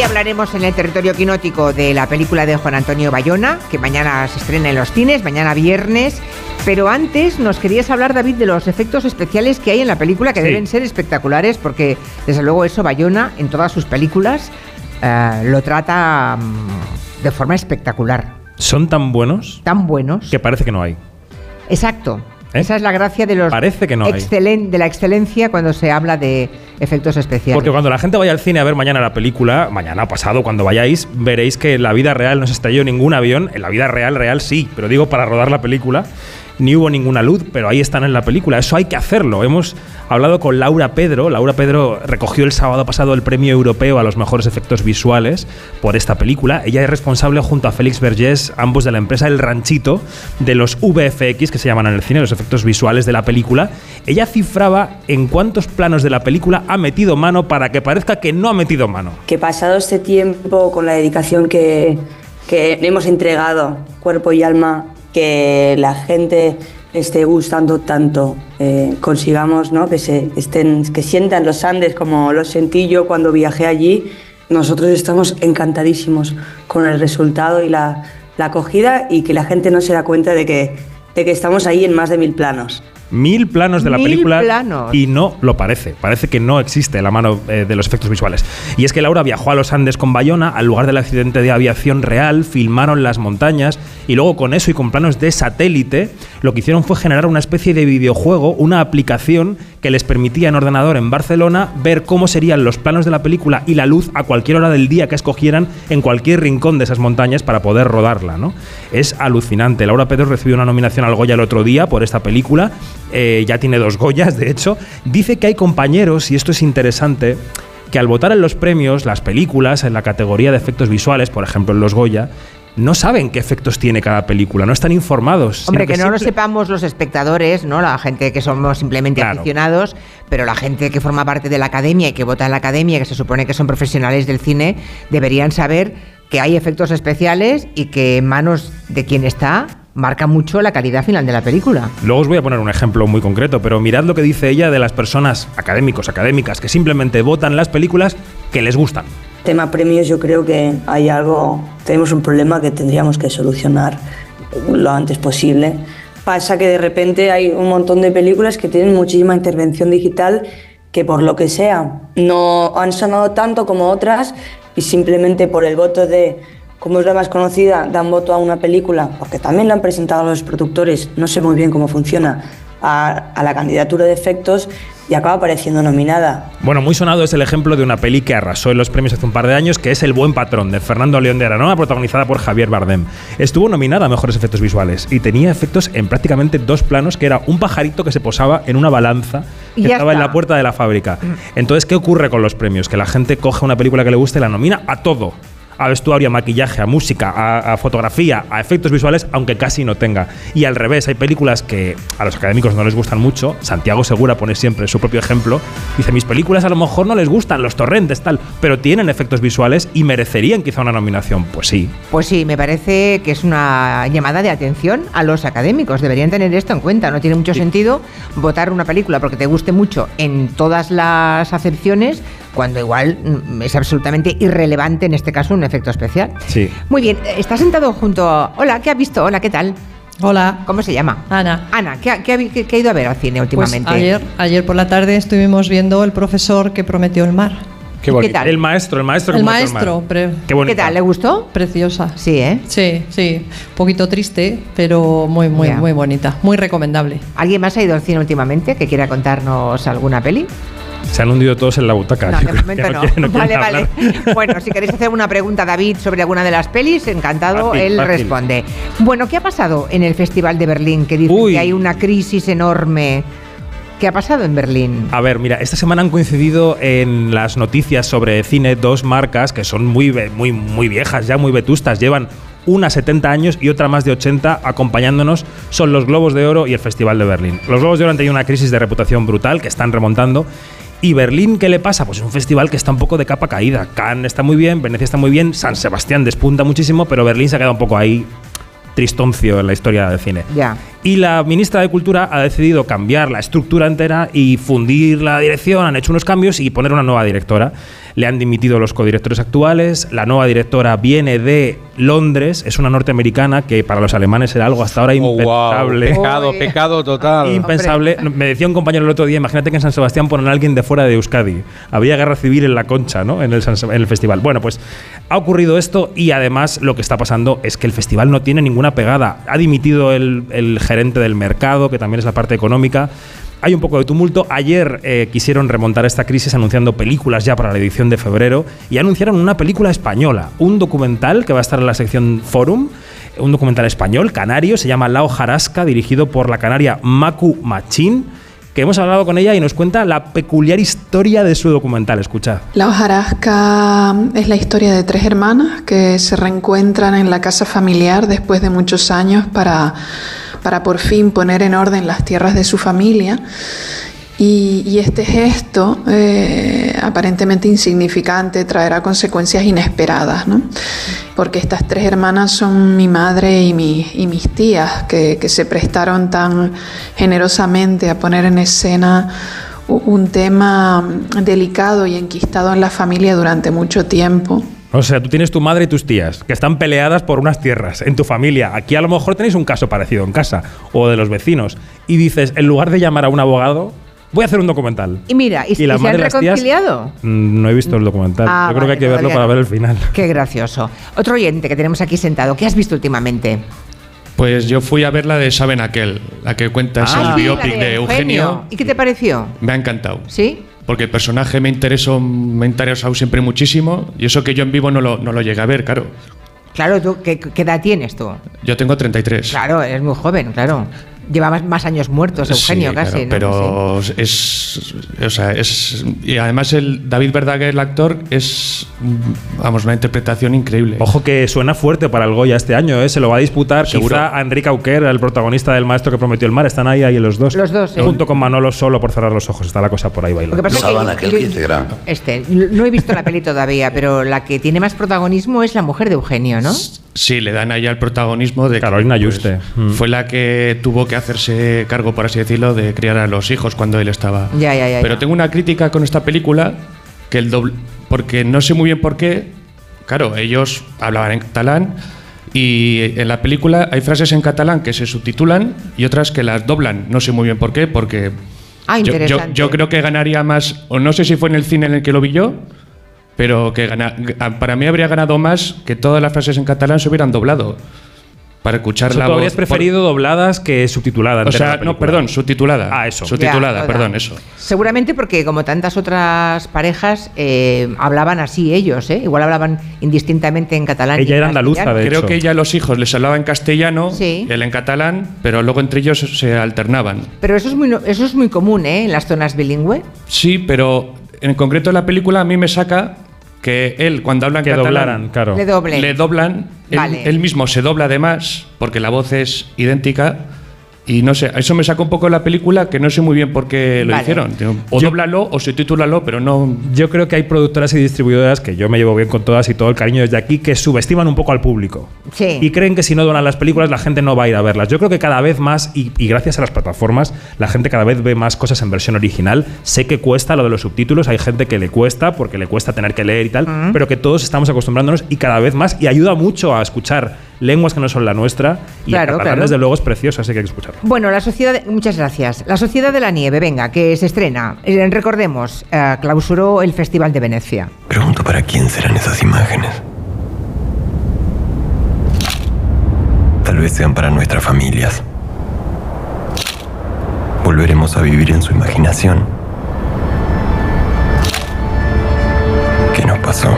Hoy hablaremos en el territorio quinótico de la película de Juan Antonio Bayona, que mañana se estrena en los cines, mañana viernes. Pero antes nos querías hablar, David, de los efectos especiales que hay en la película, que Sí. deben ser espectaculares, porque desde luego eso Bayona en todas sus películas eh, lo trata mm, de forma espectacular. Son tan buenos Tan buenos. que parece que no hay. Exacto. ¿Eh? Esa es la gracia de los Parece que no excelen- de la excelencia cuando se habla de efectos especiales. Porque cuando la gente vaya al cine a ver mañana la película, mañana pasado, cuando vayáis, veréis que en la vida real no se estalló ningún avión. En la vida real, real sí, pero digo para rodar la película. Ni hubo ninguna luz, pero ahí están en la película. Eso hay que hacerlo. Hemos hablado con Laura Pedro. Laura Pedro recogió el sábado pasado el premio europeo a los mejores efectos visuales por esta película. Ella es responsable junto a Félix Vergés, ambos de la empresa El Ranchito, de los VFX que se llaman en el cine, los efectos visuales de la película. Ella cifraba en cuántos planos de la película ha metido mano para que parezca que no ha metido mano. que pasado este tiempo con la dedicación que, que hemos entregado, cuerpo y alma, que la gente esté gustando tanto, eh, consigamos ¿no? que, se estén, que sientan los Andes como los sentí yo cuando viajé allí, nosotros estamos encantadísimos con el resultado y la, la acogida y que la gente no se da cuenta de que, de que estamos ahí en más de mil planos. Mil planos de la Mil película planos. y no lo parece. Parece que no existe la mano eh, de los efectos visuales. Y es que Laura viajó a los Andes con Bayona, al lugar del accidente de aviación real, filmaron las montañas y luego con eso y con planos de satélite, lo que hicieron fue generar una especie de videojuego, una aplicación que les permitía en ordenador en Barcelona ver cómo serían los planos de la película y la luz a cualquier hora del día que escogieran en cualquier rincón de esas montañas para poder rodarla, ¿no? Es alucinante. Laura Pedro recibió una nominación al Goya el otro día por esta película. eh, ya tiene dos Goyas, de hecho. Dice que hay compañeros, y esto es interesante, que al votar en los premios, las películas, en la categoría de efectos visuales, por ejemplo en los Goya, no saben qué efectos tiene cada película, no están informados. Hombre, sino que, no lo sepamos los espectadores, ¿no? La gente que somos simplemente Claro. aficionados, pero la gente que forma parte de la academia y que vota en la academia, que se supone que son profesionales del cine, deberían saber que hay efectos especiales y que en manos de quien está marca mucho la calidad final de la película. Luego os voy a poner un ejemplo muy concreto, pero mirad lo que dice ella de las personas académicos, académicas, que simplemente votan las películas que les gustan. Tema premios, yo creo que hay algo, tenemos un problema que tendríamos que solucionar lo antes posible. Pasa que de repente hay un montón de películas que tienen muchísima intervención digital que por lo que sea no han sonado tanto como otras y simplemente por el voto de, como es la más conocida, dan voto a una película, porque también la han presentado los productores, no sé muy bien cómo funciona, a, la candidatura de efectos y acaba apareciendo nominada. Bueno, muy sonado es el ejemplo de una peli que arrasó en los premios hace un par de años, que es El buen patrón, de Fernando León de Aranoa, protagonizada por Javier Bardem. Estuvo nominada a Mejores Efectos Visuales y tenía efectos en prácticamente dos planos, que era un pajarito que se posaba en una balanza Y que ya estaba en la puerta de la fábrica. Entonces, ¿qué ocurre con los premios? Que la gente coge una película que le guste y la nomina a todo. A vestuario, a maquillaje, a música, a, a fotografía, a efectos visuales, aunque casi no tenga. Y al revés, hay películas que a los académicos no les gustan mucho. Santiago Segura pone siempre su propio ejemplo. Dice, mis películas a lo mejor no les gustan, los torrentes, tal, pero tienen efectos visuales y merecerían quizá una nominación. Pues sí. Pues sí, me parece que es una llamada de atención a los académicos. Deberían tener esto en cuenta. No tiene mucho sentido votar una película porque te guste mucho en todas las acepciones, cuando igual mm, es absolutamente irrelevante en este caso un efecto especial. Sí. Muy bien, eh, está sentado junto a... Hola, ¿qué ha visto? Hola, ¿qué tal? Hola. ¿Cómo se llama? Ana. Ana, ¿qué ha, qué qué- qué ha ido a ver al cine Pues últimamente? ayer, ayer por la tarde estuvimos viendo El profesor que prometió el mar. Qué ¿Y bonito. qué tal? El maestro, el maestro. El maestro, mar. pre- Qué bonito. ¿Qué tal? ¿Le gustó? Preciosa. Sí, ¿eh? Sí, sí. Un poquito triste, pero muy, muy, Ya. muy bonita. Muy recomendable. ¿Alguien más ha ido al cine últimamente que quiera contarnos alguna peli? Se han hundido todos en la butaca. No, de momento que no. quieren- vale, vale. Bueno, si queréis hacer una pregunta a David sobre alguna de las pelis, encantado, Fácil, él fácil. responde. Bueno, ¿qué ha pasado en el Festival de Berlín? Que dicen Uy. que hay una crisis enorme. ¿Qué ha pasado en Berlín? A ver, mira, esta semana han coincidido en las noticias sobre cine dos marcas que son muy, muy, muy viejas, ya muy vetustas. Llevan una 70 años y otra más de 80 acompañándonos. Son los Globos de Oro y el Festival de Berlín. Los Globos de Oro han tenido una crisis de reputación brutal que están remontando. ¿Y Berlín qué le pasa? Pues es un festival que está un poco de capa caída. Cannes está muy bien, Venecia está muy bien, San Sebastián despunta muchísimo, pero Berlín se ha quedado un poco ahí tristoncio en la historia del cine. Ya. Y la ministra de Cultura ha decidido cambiar la estructura entera y fundir la dirección, han hecho unos cambios y poner una nueva directora. Le han dimitido los codirectores actuales, la nueva directora viene de Londres, es una norteamericana que para los alemanes era algo hasta ahora Oh, wow. impensable. Pecado, pecado total. Impensable. Me decía un compañero el otro día, imagínate que en San Sebastián ponen a alguien de fuera de Euskadi. Había guerra civil en la concha, ¿no? En el, en el festival. Bueno, pues ha ocurrido esto y además lo que está pasando es que el festival no tiene ninguna pegada. Ha dimitido el, el gerente del mercado, que también es la parte económica. Hay un poco de tumulto. Ayer eh, quisieron remontar esta crisis anunciando películas ya para la edición de febrero y anunciaron una película española, un documental que va a estar en la sección Forum, un documental español, canario, se llama La hojarasca, dirigido por la canaria Maku Machín, que hemos hablado con ella y nos cuenta la peculiar historia de su documental. Escuchad. La hojarasca es la historia de tres hermanas que se reencuentran en la casa familiar después de muchos años para, para por fin poner en orden las tierras de su familia. Y, este gesto, eh, aparentemente insignificante, traerá consecuencias inesperadas, ¿no? Porque estas tres hermanas son mi madre y, mi- y mis tías, que, se prestaron tan generosamente a poner en escena un tema delicado y enquistado en la familia durante mucho tiempo. O sea, tú tienes tu madre y tus tías que están peleadas por unas tierras en tu familia. Aquí a lo mejor tenéis un caso parecido en casa o de los vecinos. Y dices, en lugar de llamar a un abogado, voy a hacer un documental. Y mira, ¿y, y la se madre han las tías- reconciliado? Mm, No he visto el documental. Ah, Yo creo que hay que verlo para ver el final. Qué gracioso. Otro oyente que tenemos aquí sentado, ¿qué has visto últimamente? Pues yo fui a ver la de Saben Aquel, la que cuenta es Ah, el sí, biopic de Eugenio. ¿Y qué te pareció? Me ha encantado. ¿Sí? Porque el personaje me interesó, me ha interesado siempre muchísimo. Y eso que yo en vivo no lo, no lo llegué a ver, claro. Claro, ¿tú, qué, qué edad tienes tú? Yo tengo 33. Claro, eres muy joven, claro. Lleva más, años muertos, Eugenio, Sí, casi. claro, ¿no? pero es, o sea, es y además el David Verdaguer, el actor, es vamos una interpretación increíble. Ojo que suena fuerte para el Goya este año, ¿eh? Se lo va a disputar Seguro. quizá a Enrique Auquer, el protagonista del maestro que prometió el mar. Están ahí, ahí los dos. Los dos, sí. Junto con Manolo solo por cerrar los ojos. Está la cosa por ahí Lo que bailando. pasa es Sabana, que que este, no he visto la peli todavía, pero la que tiene más protagonismo es la mujer de Eugenio, ¿no? Sí, le dan ahí el protagonismo de que, Carolina Yuste. Mm. fue la que tuvo que hacerse cargo, por así decirlo, de criar a los hijos cuando él estaba. Ya, ya, ya, Pero ya. tengo una crítica con esta película que el doble, porque no sé muy bien por qué. Claro, ellos hablaban en catalán y en la película hay frases en catalán que se subtitulan y otras que las doblan. No sé muy bien por qué, porque Ah, yo, yo- interesante. yo creo que ganaría más, o no sé si fue en el cine en el que lo vi yo, pero que gana- para mí habría ganado más que todas las frases en catalán se hubieran doblado. Para escuchar O sea, la tú voz. habrías preferido dobladas que subtituladas. O sea, no, perdón, subtitulada. Ah, eso. Subtitulada, Ya, perdón, eso. Seguramente porque, como tantas otras parejas, eh, hablaban así ellos, ¿eh? Igual hablaban indistintamente en catalán. y Ella en era andaluza, de Creo hecho. que ella a los hijos les hablaba en castellano, Sí. él en catalán, pero luego entre ellos se alternaban. Pero eso es muy, eso es muy común, ¿eh? En las zonas bilingüe. Sí, pero en concreto en la película a mí me saca que él cuando habla en Que catalán doblaran, claro. Le doble. le doblan, él- él, mismo se dobla además porque la voz es idéntica y no sé, eso me sacó un poco de la película que no sé muy bien por qué lo Vale. hicieron. O dóblalo o subtitúlalo, pero no Yo creo que hay productoras y distribuidoras que yo me llevo bien con todas y todo el cariño desde aquí que subestiman un poco al público. Sí. Y creen que si no donan las películas la gente no va a ir a verlas. Yo creo que cada vez más, y, y gracias a las plataformas, la gente cada vez ve más cosas en versión original. Sé que cuesta lo de los subtítulos, hay gente que le cuesta porque le cuesta tener que leer y tal, pero que todos estamos acostumbrándonos y cada vez más, y ayuda mucho a escuchar lenguas que no son la nuestra. Y Claro, el catalán, claro. desde luego, es precioso, así que hay que escucharlo. Bueno, la sociedad. de- muchas gracias. La Sociedad de la Nieve, venga, que se estrena. Eh, recordemos, eh, clausuró el Festival de Venecia. Pregunto para quién serán esas imágenes. Tal vez sean para nuestras familias. Volveremos a vivir en su imaginación. ¿Qué nos pasó?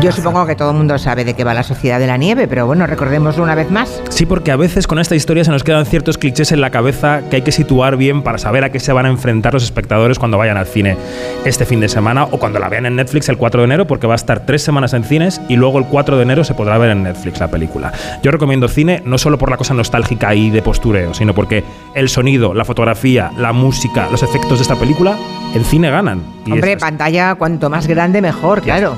¿Qué Yo supongo que todo el mundo sabe de qué va la Sociedad de la Nieve, pero bueno, recordémoslo una vez más. Sí, porque a veces con esta historia se nos quedan ciertos clichés en la cabeza que hay que situar bien para saber a qué se van a enfrentar los espectadores cuando vayan al cine este fin de semana o cuando la vean en Netflix el 4 de enero, porque va a estar tres semanas en cines y luego el 4 de enero se podrá ver en Netflix la película. Yo recomiendo cine no solo por la cosa nostálgica y de postureo, sino porque el sonido, la fotografía, la música, los efectos de esta película en cine ganan. Y Hombre, pantalla cuanto más grande mejor, claro.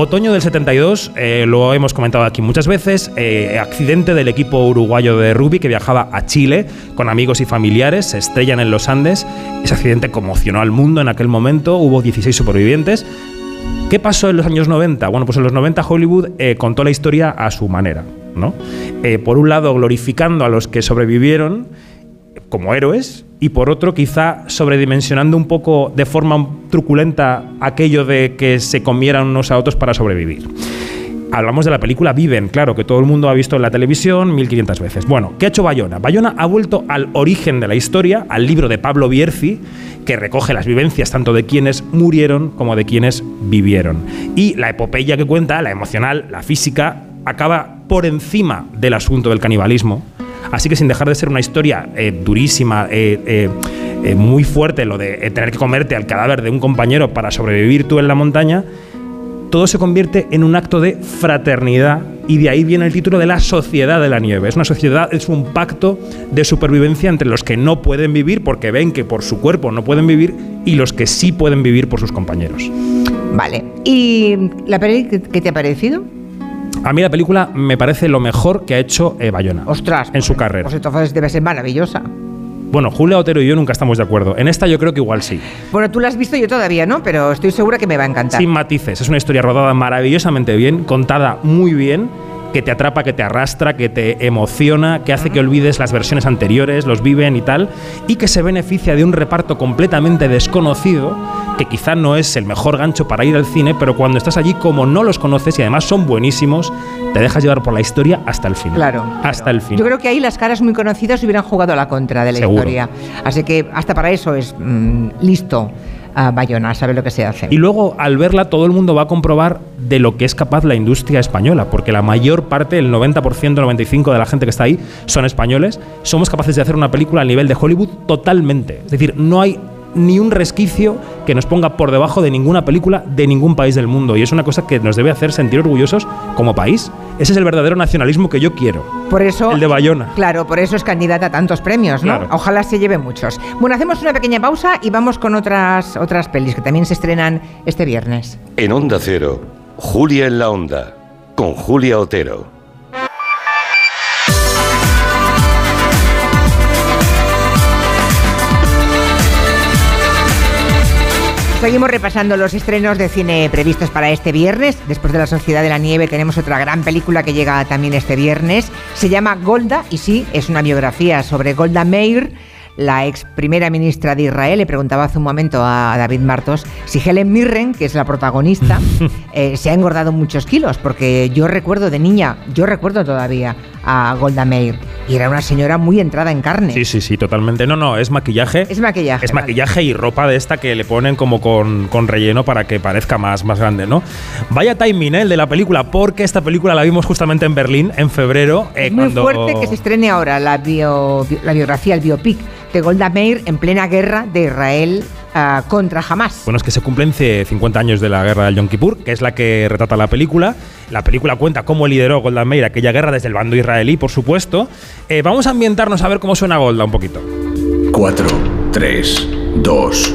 Otoño del 72, eh, lo hemos comentado aquí muchas veces, eh, accidente del equipo uruguayo de rugby que viajaba a Chile con amigos y familiares, se estrellan en los Andes, ese accidente conmocionó al mundo en aquel momento, hubo 16 supervivientes. ¿Qué pasó en los años 90? Bueno, pues en los 90 Hollywood eh, contó la historia a su manera, ¿no? Por un lado, glorificando a los que sobrevivieron como héroes y por otro quizá sobredimensionando un poco de forma truculenta aquello de que se comieran unos a otros para sobrevivir. Hablamos de la película Viven, claro, que todo el mundo ha visto en la televisión 1500 veces. Bueno, ¿qué ha hecho Bayona? Bayona ha vuelto al origen de la historia, al libro de Pablo Bierzi, que recoge las vivencias tanto de quienes murieron como de quienes vivieron. Y la epopeya que cuenta, la emocional, la física, acaba por encima del asunto del canibalismo. Así que sin dejar de ser una historia eh, durísima, eh, eh, muy fuerte, lo de tener que comerte al cadáver de un compañero para sobrevivir tú en la montaña, todo se convierte en un acto de fraternidad y de ahí viene el título de la sociedad de la nieve. Es una sociedad, es un pacto de supervivencia entre los que no pueden vivir porque ven que por su cuerpo no pueden vivir y los que sí pueden vivir por sus compañeros. Vale. ¿Y la peli qué te ha parecido? A mí la película me parece lo mejor que ha hecho eh, Bayona Ostras. en su carrera. Pues entonces debe ser maravillosa. Bueno, Julia Otero y yo nunca estamos de acuerdo. En esta yo creo que igual sí. Bueno, tú la has visto, yo todavía no, pero estoy segura que me va a encantar. Sin matices. Es una historia rodada maravillosamente bien, contada muy bien, que te atrapa, que te arrastra, que te emociona, que hace que olvides las versiones anteriores, los viven y tal, y que se beneficia de un reparto completamente desconocido, que quizá no es el mejor gancho para ir al cine, pero cuando estás allí, como no los conoces y además son buenísimos, te dejas llevar por la historia hasta el final. Claro. Hasta el final. Yo creo que ahí las caras muy conocidas hubieran jugado a la contra de la Seguro. historia. Así que hasta para eso es mm, listo a Bayona, sabe lo que se hace. Y luego, al verla, todo el mundo va a comprobar de lo que es capaz la industria española, porque la mayor parte, el 90%, 95% de la gente que está ahí son españoles. Somos capaces de hacer una película a nivel de Hollywood totalmente. Es decir, no hay ni un resquicio que nos ponga por debajo de ninguna película de ningún país del mundo. Y es una cosa que nos debe hacer sentir orgullosos como país. Ese es el verdadero nacionalismo que yo quiero. Por eso. El de Bayona. Claro, por eso es candidata a tantos premios, ¿no? Claro. Ojalá se lleve muchos. Bueno, hacemos una pequeña pausa y vamos con otras, otras pelis que también se estrenan este viernes. En Onda Cero, Julia en la Onda, con Julia Otero. Seguimos repasando los estrenos de cine previstos para este viernes. Después de La Sociedad de la Nieve tenemos otra gran película que llega también este viernes. Se llama Golda y sí, es una biografía sobre Golda Meir, la ex primera ministra de Israel. Le preguntaba hace un momento a David Martos si Helen Mirren, que es la protagonista, eh, se ha engordado muchos kilos, porque yo recuerdo de niña, yo recuerdo todavía a Golda Meir y era una señora muy entrada en carne. Sí, sí, sí, totalmente. No, no, es maquillaje. Es maquillaje. Es vale. maquillaje y ropa de esta que le ponen como con, con relleno para que parezca más, más grande, ¿no? Vaya timing ¿eh? el de la película, porque esta película la vimos justamente en Berlín en febrero. eh, Es muy cuando- fuerte que se estrene ahora la, bio- la biografía, el biopic de Golda Meir en plena guerra de Israel ah, contra Hamas. Bueno, es que se cumplen ce- 50 años de la guerra del Yom Kippur, que es la que retrata la película. La película cuenta cómo lideró Golda Meir aquella guerra desde el bando israelí, por supuesto. Eh, vamos a ambientarnos a ver cómo suena Golda un poquito. 4, 3, 2,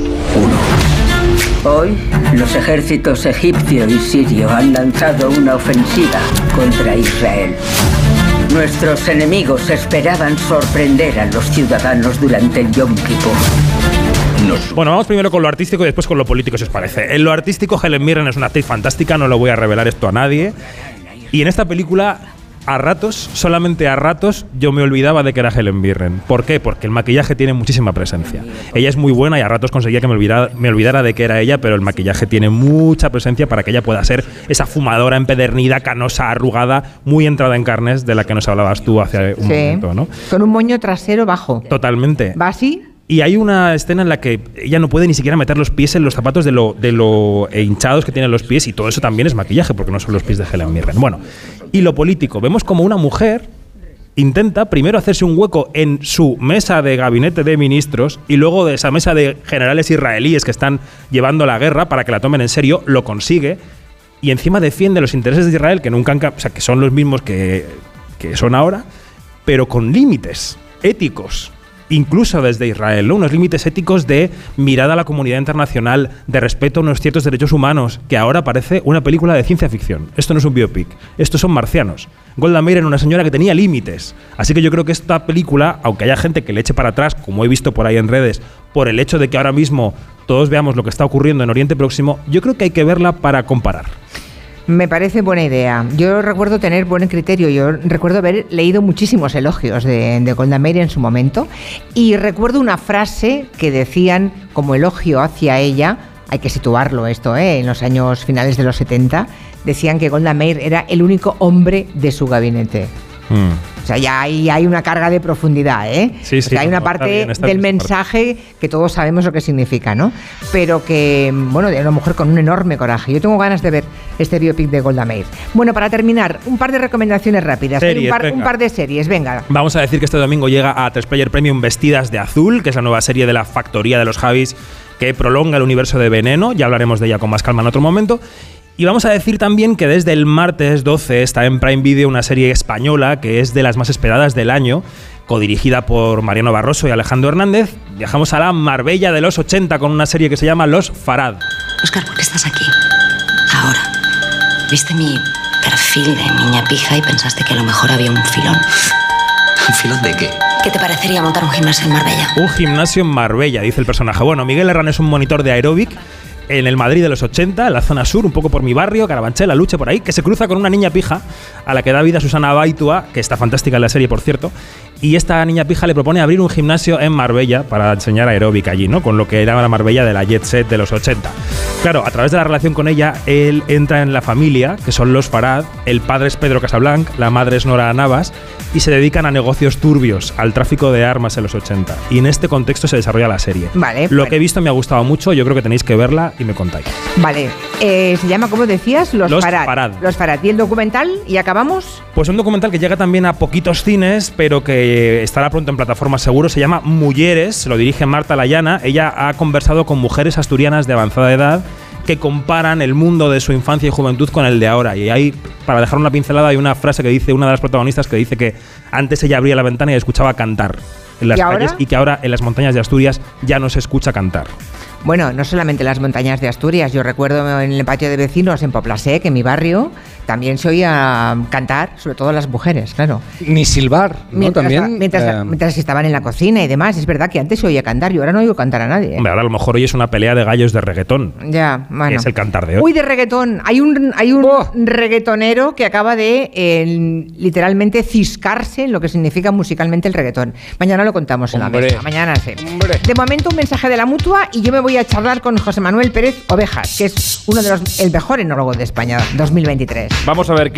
1. Hoy, los ejércitos egipcio y sirio han lanzado una ofensiva contra Israel. Nuestros enemigos esperaban sorprender a los ciudadanos durante el Yom Kippur. Bueno, vamos primero con lo artístico y después con lo político, si os parece. En lo artístico, Helen Mirren es una actriz fantástica, no lo voy a revelar esto a nadie. Y en esta película, a ratos, solamente a ratos, yo me olvidaba de que era Helen Mirren. ¿Por qué? Porque el maquillaje tiene muchísima presencia. Ella es muy buena y a ratos conseguía que me olvidara, me olvidara de que era ella, pero el maquillaje tiene mucha presencia para que ella pueda ser esa fumadora empedernida, canosa, arrugada, muy entrada en carnes de la que nos hablabas tú hace un Sí. momento, ¿no? Con un moño trasero bajo. Totalmente. ¿Va así? Y hay una escena en la que ella no puede ni siquiera meter los pies en los zapatos de lo, eh, hinchados que tienen los pies y todo eso también es maquillaje porque no son los pies de Helen Mirren. Bueno, y lo político. Vemos como una mujer intenta primero hacerse un hueco en su mesa de gabinete de ministros y luego de esa mesa de generales israelíes que están llevando la guerra para que la tomen en serio, lo consigue y encima defiende los intereses de Israel que nunca han, que son los mismos que, que son ahora, pero con límites éticos incluso desde Israel, ¿no? unos límites éticos de mirada a la comunidad internacional, de respeto a unos ciertos derechos humanos, que ahora parece una película de ciencia ficción. Esto no es un biopic, estos son marcianos. Golda Meir era una señora que tenía límites. Así que yo creo que esta película, aunque haya gente que le eche para atrás, como he visto por ahí en redes, por el hecho de que ahora mismo todos veamos lo que está ocurriendo en Oriente Próximo, yo creo que hay que verla para comparar. Me parece buena idea. Yo recuerdo tener buen criterio. Yo recuerdo haber leído muchísimos elogios de, de Golda Meir en su momento. Y recuerdo una frase que decían como elogio hacia ella. Hay que situarlo esto, ¿eh? en los años finales de los 70. Decían que Golda Meir era el único hombre de su gabinete. O sea, ya hay, hay una carga de profundidad, ¿eh? Sí, sí, hay una parte bien, del bien mensaje que todos sabemos lo que significa, ¿no? Pero que, bueno, de una mujer con un enorme coraje. Yo tengo ganas de ver este biopic de Golda Meir. Bueno, para terminar, un par de recomendaciones rápidas. Series, un, par, un par de series, venga. Vamos a decir que este domingo llega a 3 Player Premium Vestidas de Azul, que es la nueva serie de la factoría de los Javis que prolonga el universo de Veneno. Ya hablaremos de ella con más calma en otro momento. Y vamos a decir también que desde el martes 12 está en Prime Video una serie española que es de las más esperadas del año, codirigida por Mariano Barroso y Alejandro Hernández. Viajamos a la Marbella de los 80 con una serie que se llama Los Farad. Oscar, ¿por qué estás aquí? Ahora. Viste mi perfil de niña pija y pensaste que a lo mejor había un filón. ¿Un filón de qué? ¿Qué te parecería montar un gimnasio en Marbella? Un gimnasio en Marbella, dice el personaje. Bueno, Miguel Herrán es un monitor de aeróbic en el Madrid de los 80, en la zona sur, un poco por mi barrio, Carabanchel, la luche por ahí, que se cruza con una niña pija a la que da vida Susana Baitua, que está fantástica en la serie, por cierto. Y esta niña pija le propone abrir un gimnasio en Marbella para enseñar aeróbic allí, ¿no? Con lo que era la Marbella de la jet set de los 80. Claro, a través de la relación con ella, él entra en la familia, que son los Farad. El padre es Pedro Casablanc, la madre es Nora Navas, y se dedican a negocios turbios, al tráfico de armas en los 80. Y en este contexto se desarrolla la serie. Vale, Lo vale. que he visto me ha gustado mucho, yo creo que tenéis que verla y me contáis. Vale. Eh, se llama, como decías, Los, Los Farad. Farad. Los Farad. ¿Y el documental? ¿Y acabamos? Pues un documental que llega también a poquitos cines, pero que estará pronto en plataformas seguro. Se llama Mujeres, se lo dirige Marta Layana. Ella ha conversado con mujeres asturianas de avanzada edad que comparan el mundo de su infancia y juventud con el de ahora. Y ahí, para dejar una pincelada, hay una frase que dice una de las protagonistas que dice que antes ella abría la ventana y escuchaba cantar en las ¿Y ahora? calles y que ahora en las montañas de Asturias ya no se escucha cantar. Bueno, no solamente las montañas de Asturias. Yo recuerdo en el patio de vecinos en Poplasec, en mi barrio, también se oía cantar, sobre todo las mujeres, claro. Ni silbar, ¿no? Mientras, También. mientras, eh, mientras estaban en la cocina y demás. Es verdad que antes se oía cantar, yo ahora no oigo cantar a nadie. ¿eh? Hombre, ahora a lo mejor hoy es una pelea de gallos de reggaetón. Ya, bueno. es el cantar de hoy. Uy, de reggaetón. Hay un, hay un reggaetonero que acaba de eh, literalmente ciscarse en lo que significa musicalmente el reggaetón. Mañana lo contamos en la mesa. Mañana sí. De momento un mensaje de la mutua y yo me a charlar con José Manuel Pérez Ovejas, que es uno de los el mejor enólogo de España 2023. Vamos a ver qué